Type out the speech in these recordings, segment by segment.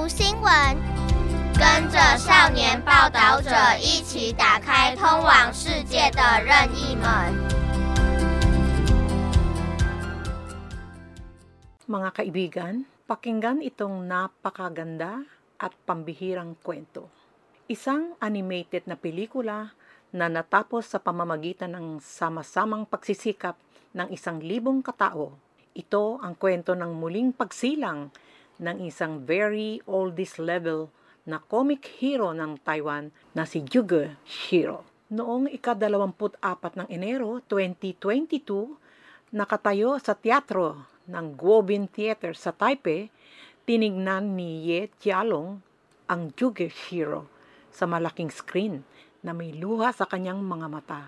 读新闻，跟着少年报道者一起打开通往世界的任意门。 Mga kaibigan, pakinggan itong napakaganda at pambihirang kwento. Isang animated na pelikula na natapos sa pamamagitan ng sama-samang pagsisikap ng isang libong katao. Ito ang kwento ng muling pagsilang ng isang very oldies level na comic hero ng Taiwan na si Juge Shiro. Noong ika-24 ng Enero 2022, nakatayo sa teatro ng Guobin Theater sa Taipei, tinignan ni Ye Jialong ang Juge Shiro sa malaking screen na may luha sa kanyang mga mata.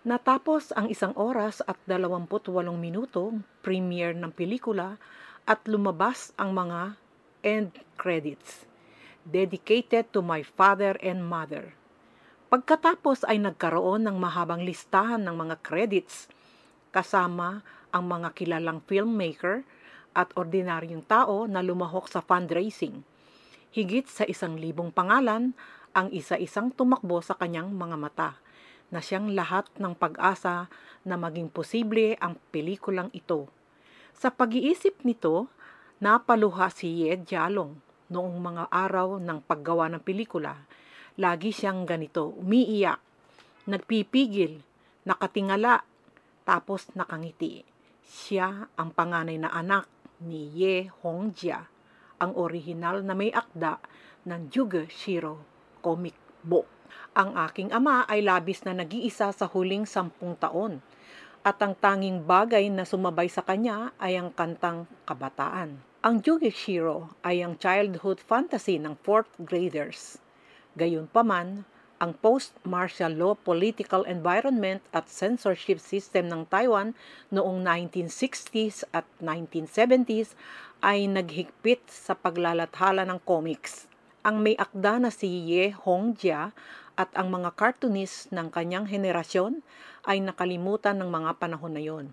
Natapos ang isang oras at 28 minuto premiere ng pelikula at lumabas ang mga end credits. Dedicated to my father and mother. Pagkatapos ay nagkaroon ng mahabang listahan ng mga credits kasama ang mga kilalang filmmaker at ordinaryong tao na lumahok sa fundraising. Higit sa isang libong pangalan ang isa-isang tumakbo sa kanyang mga mata na siyang lahat ng pag-asa na maging posible ang pelikulang ito. Sa pag-iisip nito, napaluha si Ye Jialong noong mga araw ng paggawa ng pelikula. Lagi siyang ganito, umiiyak, nagpipigil, nakatingala, tapos nakangiti. Siya ang panganay na anak ni Ye Hongjia, ang orihinal na may akda ng Juge Shiro comic book. Ang aking ama ay labis na nag-iisa sa huling sampung taon at ang tanging bagay na sumabay sa kanya ay ang kantang kabataan. Ang Juge Shiro ay ang childhood fantasy ng fourth graders. Gayunpaman, ang post-martial law political environment at censorship system ng Taiwan noong 1960s at 1970s ay naghigpit sa paglalathala ng comics. Ang may akda na si Ye Hongjia at ang mga cartoonist ng kanyang henerasyon ay nakalimutan ng mga panahon na yon.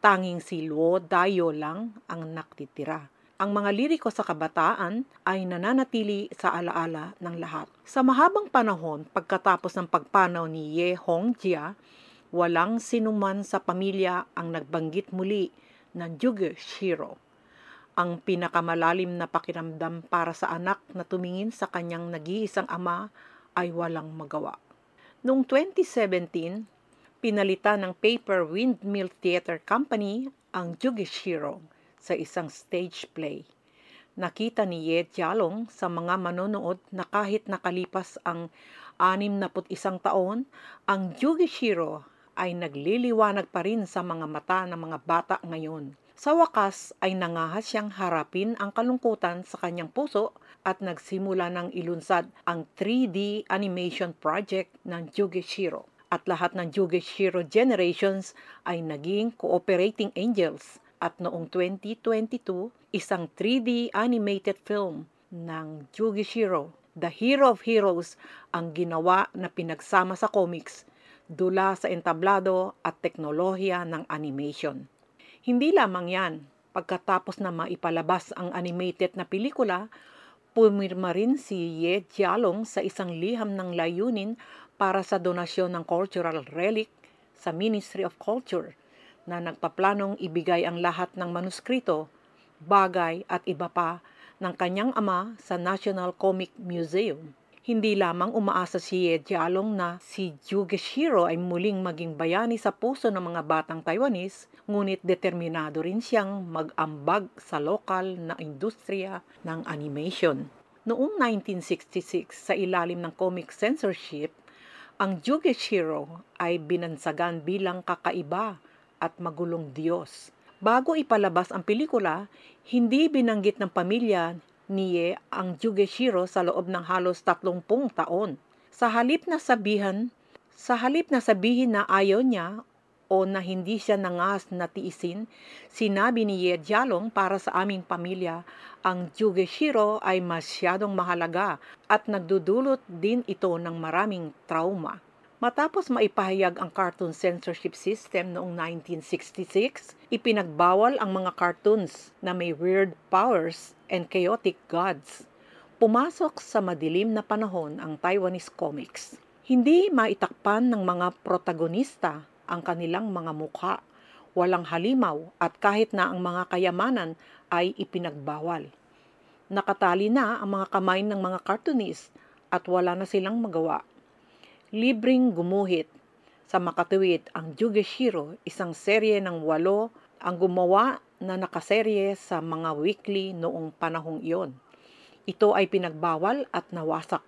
Tanging si Luo Dayo lang ang naktitira ang mga liriko sa kabataan ay nananatili sa alaala ng lahat. Sa mahabang panahon pagkatapos ng pagpanaw ni Ye Hongjia, walang sinuman sa pamilya ang nagbanggit muli ng Juge Shiro. Ang pinakamalalim na pakiramdam para sa anak na tumingin sa kanyang nag-iisang ama ay walang magawa. Noong 2017, pinalitan ng Paper Windmill Theater Company ang Juge Shiro sa isang stage play. Nakita ni Ye Jialong sa mga manonood na kahit nakalipas ang 61 taon, ang Jugi Shiro ay nagliliwanag pa rin sa mga mata ng mga bata ngayon. Sa wakas ay nangahas siyang harapin ang kalungkutan sa kanyang puso at nagsimula ng ilunsad ang 3D animation project ng Jugi Shiro. At lahat ng Jugi Shiro generations ay naging cooperating angels at noong 2022, isang 3D animated film ng Jugi Shiro, The Hero of Heroes, ang ginawa na pinagsama sa comics, dula sa entablado at teknolohiya ng animation. Hindi lamang yan, pagkatapos na maipalabas ang animated na pelikula, pumirma rin si Ye Jialong sa isang liham ng layunin para sa donasyon ng cultural relic sa Ministry of Culture na nagpaplanong ibigay ang lahat ng manuskrito, bagay at iba pa ng kanyang ama sa National Comic Museum. Hindi lamang umaasa si Ye Jialong na si Juge Shiro ay muling maging bayani sa puso ng mga batang Taiwanese, ngunit determinado rin siyang mag-ambag sa lokal na industriya ng animation. Noong 1966, sa ilalim ng comic censorship, ang Juge Shiro ay binansagan bilang kakaiba at magulong Diyos. Bago ipalabas ang pelikula, hindi binanggit ng pamilya ni Ye ang Juge Shiro sa loob ng halos 30 taon. Sa halip na sabihan, sa halip na sabihin na ayaw niya o na hindi siya nangas na tiisin, sinabi ni Ye Jialong para sa aming pamilya, ang Juge Shiro ay masyadong mahalaga at nagdudulot din ito ng maraming trauma. Matapos maipahayag ang cartoon censorship system noong 1966, ipinagbawal ang mga cartoons na may weird powers and chaotic gods. Pumasok sa madilim na panahon ang Taiwanese comics. Hindi maitakpan ng mga protagonista ang kanilang mga mukha, walang halimaw at kahit na ang mga kayamanan ay ipinagbawal. Nakatali na ang mga kamay ng mga cartoonist at wala na silang magawa libreng gumuhit sa makatuwid ang Jugeshiro, isang serye ng walo ang gumawa na nakaserye sa mga weekly noong panahong iyon. Ito ay pinagbawal at nawasak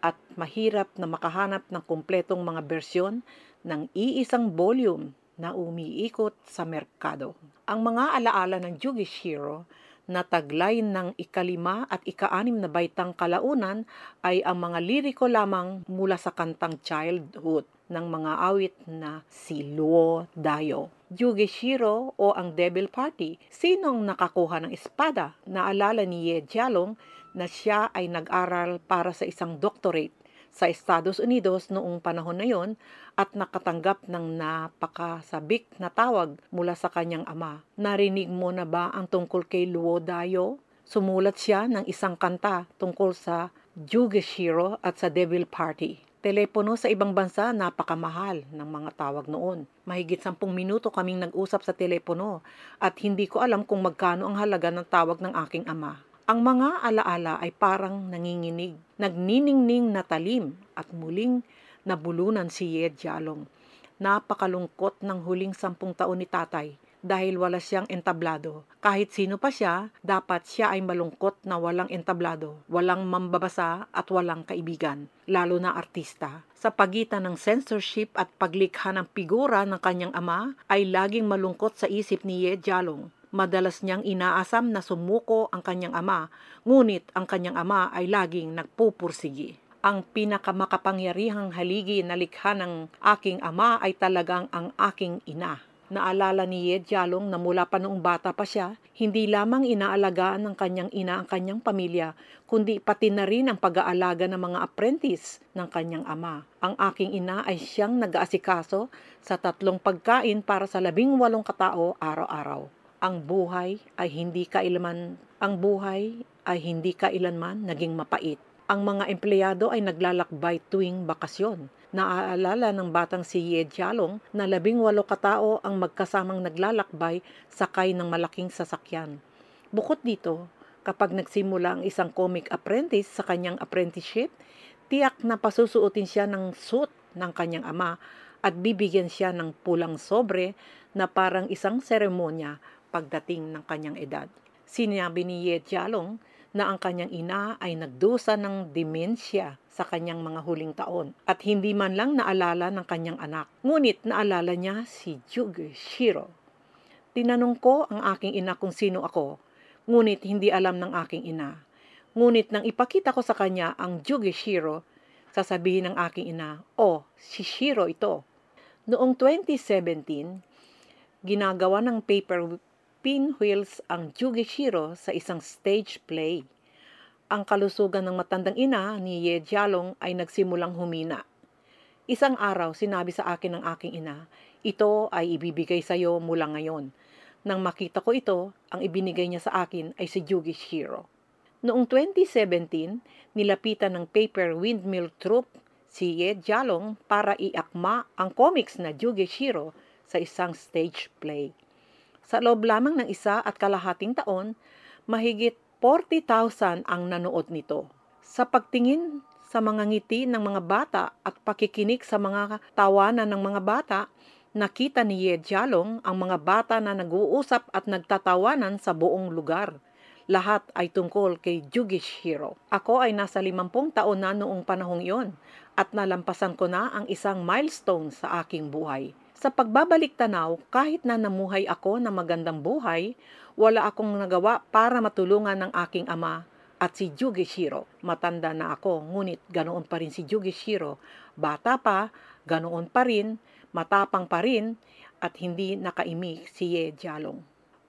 at mahirap na makahanap ng kumpletong mga bersyon ng iisang volume na umiikot sa merkado. Ang mga alaala ng Jugeshiro na taglay ng ikalima at ikaanim na baitang kalaunan ay ang mga liriko lamang mula sa kantang childhood ng mga awit na si Luo Dayo. Yugeshiro o ang Devil Party, sinong nakakuha ng espada? Naalala ni Ye Jialong na siya ay nag-aral para sa isang doctorate sa Estados Unidos noong panahon na yon at nakatanggap ng napakasabik na tawag mula sa kanyang ama. Narinig mo na ba ang tungkol kay Luo Dayo? Sumulat siya ng isang kanta tungkol sa Jugeshiro at sa Devil Party. Telepono sa ibang bansa, napakamahal ng mga tawag noon. Mahigit sampung minuto kaming nag-usap sa telepono at hindi ko alam kung magkano ang halaga ng tawag ng aking ama. Ang mga alaala ay parang nanginginig, nagniningning na talim at muling nabulunan si Yed Jalong. Napakalungkot ng huling sampung taon ni tatay dahil wala siyang entablado. Kahit sino pa siya, dapat siya ay malungkot na walang entablado, walang mambabasa at walang kaibigan, lalo na artista. Sa pagitan ng censorship at paglikha ng figura ng kanyang ama, ay laging malungkot sa isip ni Ye Jalong Madalas niyang inaasam na sumuko ang kanyang ama, ngunit ang kanyang ama ay laging nagpupursigi. Ang pinakamakapangyarihang haligi na likha ng aking ama ay talagang ang aking ina. Naalala ni Yed Jalong na mula pa noong bata pa siya, hindi lamang inaalagaan ng kanyang ina ang kanyang pamilya, kundi pati na rin ang pag-aalaga ng mga apprentice ng kanyang ama. Ang aking ina ay siyang nag-aasikaso sa tatlong pagkain para sa labing walong katao araw-araw ang buhay ay hindi kailanman ang buhay ay hindi kailanman naging mapait. Ang mga empleyado ay naglalakbay tuwing bakasyon. Naaalala ng batang si Ye Jialong na labing walo katao ang magkasamang naglalakbay sakay ng malaking sasakyan. Bukod dito, kapag nagsimula ang isang comic apprentice sa kanyang apprenticeship, tiyak na pasusuotin siya ng suit ng kanyang ama at bibigyan siya ng pulang sobre na parang isang seremonya pagdating ng kanyang edad. Sinabi ni Ye Jialong na ang kanyang ina ay nagdusa ng demensya sa kanyang mga huling taon at hindi man lang naalala ng kanyang anak. Ngunit naalala niya si Juge Shiro. Tinanong ko ang aking ina kung sino ako, ngunit hindi alam ng aking ina. Ngunit nang ipakita ko sa kanya ang Juge Shiro, sasabihin ng aking ina, oh, si Shiro ito. Noong 2017, ginagawa ng paper pinwheels ang Jugeshiro sa isang stage play. Ang kalusugan ng matandang ina ni Ye Jialong ay nagsimulang humina. Isang araw sinabi sa akin ng aking ina, ito ay ibibigay sa iyo mula ngayon. Nang makita ko ito, ang ibinigay niya sa akin ay si Jugeshiro. Noong 2017, nilapitan ng Paper Windmill Troupe si Ye Jialong para iakma ang comics na Jugeshiro sa isang stage play. Sa loob lamang ng isa at kalahating taon, mahigit 40,000 ang nanood nito. Sa pagtingin sa mga ngiti ng mga bata at pakikinig sa mga tawanan ng mga bata, nakita ni Ye Jalong ang mga bata na nag-uusap at nagtatawanan sa buong lugar. Lahat ay tungkol kay Jugish Hero. Ako ay nasa limampung taon na noong panahong iyon at nalampasan ko na ang isang milestone sa aking buhay. Sa pagbabalik tanaw, kahit na namuhay ako ng magandang buhay, wala akong nagawa para matulungan ng aking ama at si Jugeshiro. Matanda na ako, ngunit ganoon pa rin si Jugeshiro. Bata pa, ganoon pa rin, matapang pa rin, at hindi nakaimik si Ye Jalong.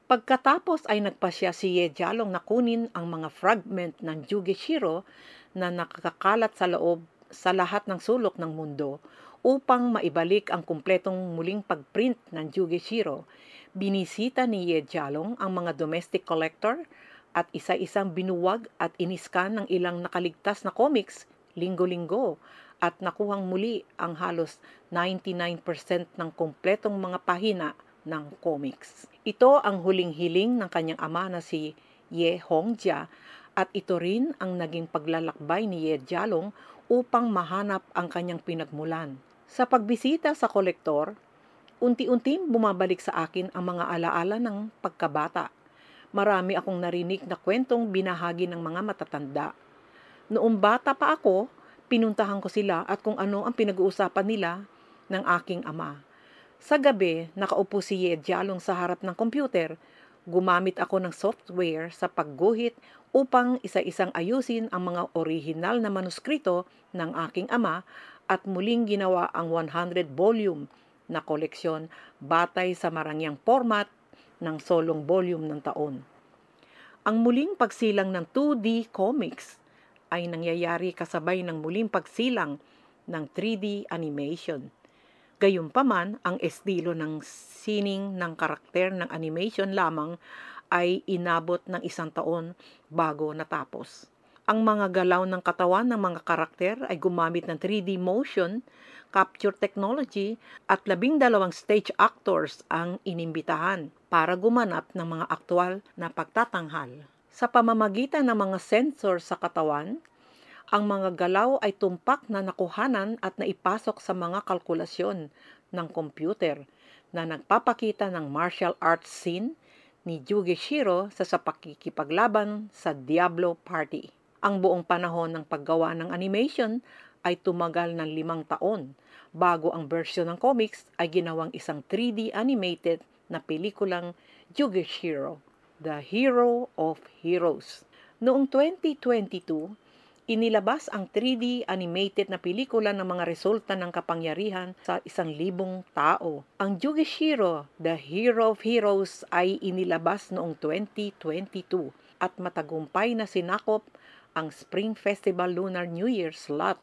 Pagkatapos ay nagpasya si Ye Jalong na kunin ang mga fragment ng Jugeshiro na nakakalat sa loob sa lahat ng sulok ng mundo upang maibalik ang kumpletong muling pagprint ng Jugeshiro. Binisita ni Ye Jalong ang mga domestic collector at isa-isang binuwag at iniskan ng ilang nakaligtas na comics linggo-linggo at nakuhang muli ang halos 99% ng kumpletong mga pahina ng comics. Ito ang huling hiling ng kanyang ama na si Ye Hongjia at ito rin ang naging paglalakbay ni Ye Jialong upang mahanap ang kanyang pinagmulan. Sa pagbisita sa kolektor, unti-unti bumabalik sa akin ang mga alaala ng pagkabata. Marami akong narinig na kwentong binahagi ng mga matatanda. Noong bata pa ako, pinuntahan ko sila at kung ano ang pinag-uusapan nila ng aking ama. Sa gabi, nakaupo si Ye Jalong sa harap ng computer. Gumamit ako ng software sa pagguhit upang isa-isang ayusin ang mga orihinal na manuskrito ng aking ama at muling ginawa ang 100 volume na koleksyon batay sa marangyang format ng solong volume ng taon. Ang muling pagsilang ng 2D comics ay nangyayari kasabay ng muling pagsilang ng 3D animation. Gayunpaman, ang estilo ng sining ng karakter ng animation lamang ay inabot ng isang taon bago natapos. Ang mga galaw ng katawan ng mga karakter ay gumamit ng 3D motion capture technology at labing dalawang stage actors ang inimbitahan para gumanap ng mga aktwal na pagtatanghal. Sa pamamagitan ng mga sensor sa katawan, ang mga galaw ay tumpak na nakuhanan at naipasok sa mga kalkulasyon ng computer na nagpapakita ng martial arts scene ni Yugi Shiro sa sa pakikipaglaban sa Diablo Party. Ang buong panahon ng paggawa ng animation ay tumagal ng limang taon bago ang version ng comics ay ginawang isang 3D animated na pelikulang Yugi Shiro The Hero of Heroes. Noong 2022, inilabas ang 3D animated na pelikula ng mga resulta ng kapangyarihan sa isang libong tao. Ang Jugishiro, The Hero of Heroes ay inilabas noong 2022 at matagumpay na sinakop ang Spring Festival Lunar New Year slot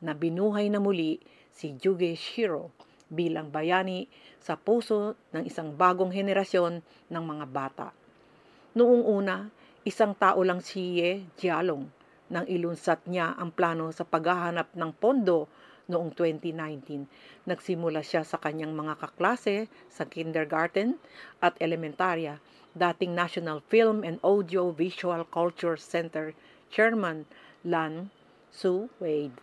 na binuhay na muli si Jugeshiro bilang bayani sa puso ng isang bagong henerasyon ng mga bata. Noong una, isang tao lang si Ye Jialong nang ilunsat niya ang plano sa paghahanap ng pondo noong 2019. Nagsimula siya sa kanyang mga kaklase sa kindergarten at elementarya. Dating National Film and Audio Visual Culture Center Chairman Lan Su Wade,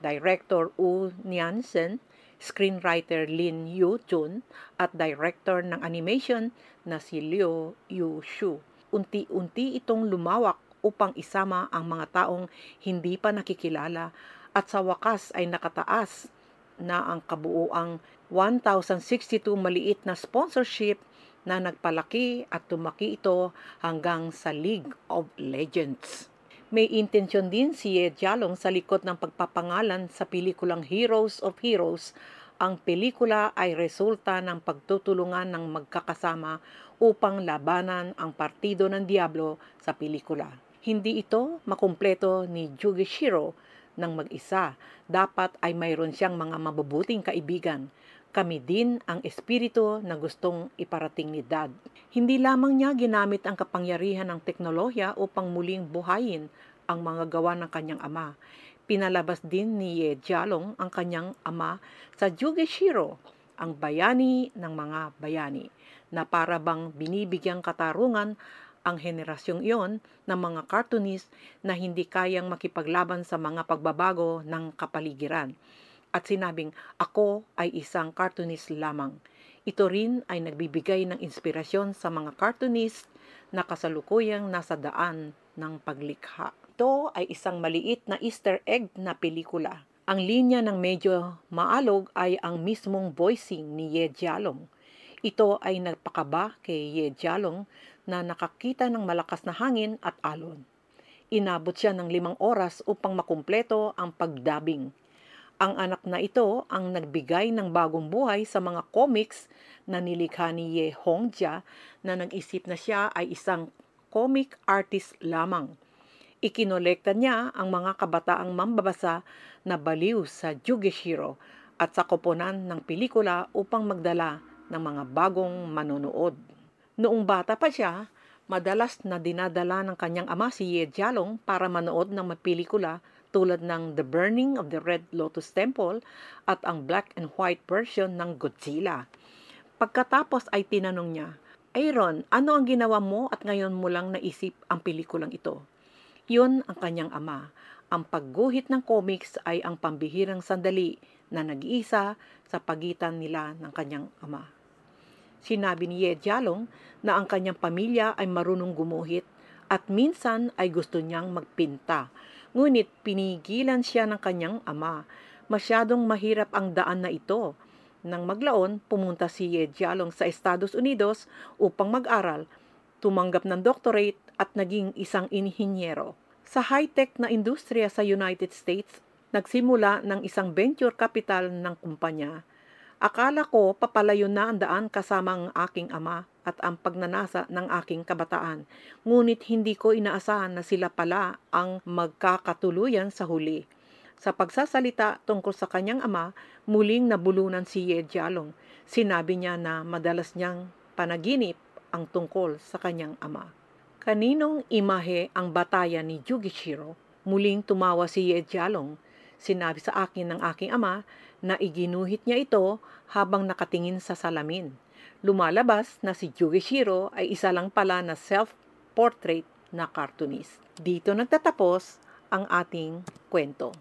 Director U Niansen, screenwriter Lin Yu Chun at director ng animation na si Liu Yu Shu unti-unti itong lumawak upang isama ang mga taong hindi pa nakikilala at sa wakas ay nakataas na ang kabuuang 1,062 maliit na sponsorship na nagpalaki at tumaki ito hanggang sa League of Legends. May intensyon din si Ye Jialong sa likod ng pagpapangalan sa pelikulang Heroes of Heroes. Ang pelikula ay resulta ng pagtutulungan ng magkakasama upang labanan ang partido ng Diablo sa pelikula. Hindi ito makumpleto ni Jugishiro ng mag-isa. Dapat ay mayroon siyang mga mabubuting kaibigan. Kami din ang espiritu na gustong iparating ni Dad. Hindi lamang niya ginamit ang kapangyarihan ng teknolohiya upang muling buhayin ang mga gawa ng kanyang ama. Pinalabas din ni Ye Jialong ang kanyang ama sa Jugeshiro, ang bayani ng mga bayani na para bang binibigyang katarungan ang henerasyong iyon ng mga cartoonist na hindi kayang makipaglaban sa mga pagbabago ng kapaligiran. At sinabing, ako ay isang cartoonist lamang. Ito rin ay nagbibigay ng inspirasyon sa mga cartoonist na kasalukuyang nasa daan ng paglikha. Ito ay isang maliit na easter egg na pelikula. Ang linya ng medyo maalog ay ang mismong voicing ni Ye Jialong ito ay nagpakaba kay Ye Jialong na nakakita ng malakas na hangin at alon. Inabot siya ng limang oras upang makumpleto ang pagdabing. Ang anak na ito ang nagbigay ng bagong buhay sa mga comics na nilikha ni Ye Hongjia na nag-isip na siya ay isang comic artist lamang. Ikinolekta niya ang mga kabataang mambabasa na baliw sa Jugeshiro at sa koponan ng pelikula upang magdala ng mga bagong manonood. Noong bata pa siya, madalas na dinadala ng kanyang ama si Ye Jialong para manood ng pelikula tulad ng The Burning of the Red Lotus Temple at ang black and white version ng Godzilla. Pagkatapos ay tinanong niya, Aaron, ano ang ginawa mo at ngayon mo lang naisip ang pelikulang ito? Yun ang kanyang ama. Ang pagguhit ng comics ay ang pambihirang sandali na nag-iisa sa pagitan nila ng kanyang ama. Sinabi ni Ye Jialong na ang kanyang pamilya ay marunong gumuhit at minsan ay gusto niyang magpinta. Ngunit pinigilan siya ng kanyang ama. Masyadong mahirap ang daan na ito nang maglaon, pumunta si Ye sa Estados Unidos upang mag-aral, tumanggap ng doctorate at naging isang inhinyero. Sa high-tech na industriya sa United States, nagsimula ng isang venture capital ng kumpanya. Akala ko papalayo na ang daan kasama ang aking ama at ang pagnanasa ng aking kabataan. Ngunit hindi ko inaasahan na sila pala ang magkakatuluyan sa huli. Sa pagsasalita tungkol sa kanyang ama, muling nabulunan si Ye Jialong. Sinabi niya na madalas niyang panaginip ang tungkol sa kanyang ama. Kaninong imahe ang batayan ni Jugishiro? Muling tumawa si Ye Jialong. Sinabi sa akin ng aking ama na iginuhit niya ito habang nakatingin sa salamin. Lumalabas na si Jugishiro ay isa lang pala na self-portrait na cartoonist. Dito nagtatapos ang ating kwento.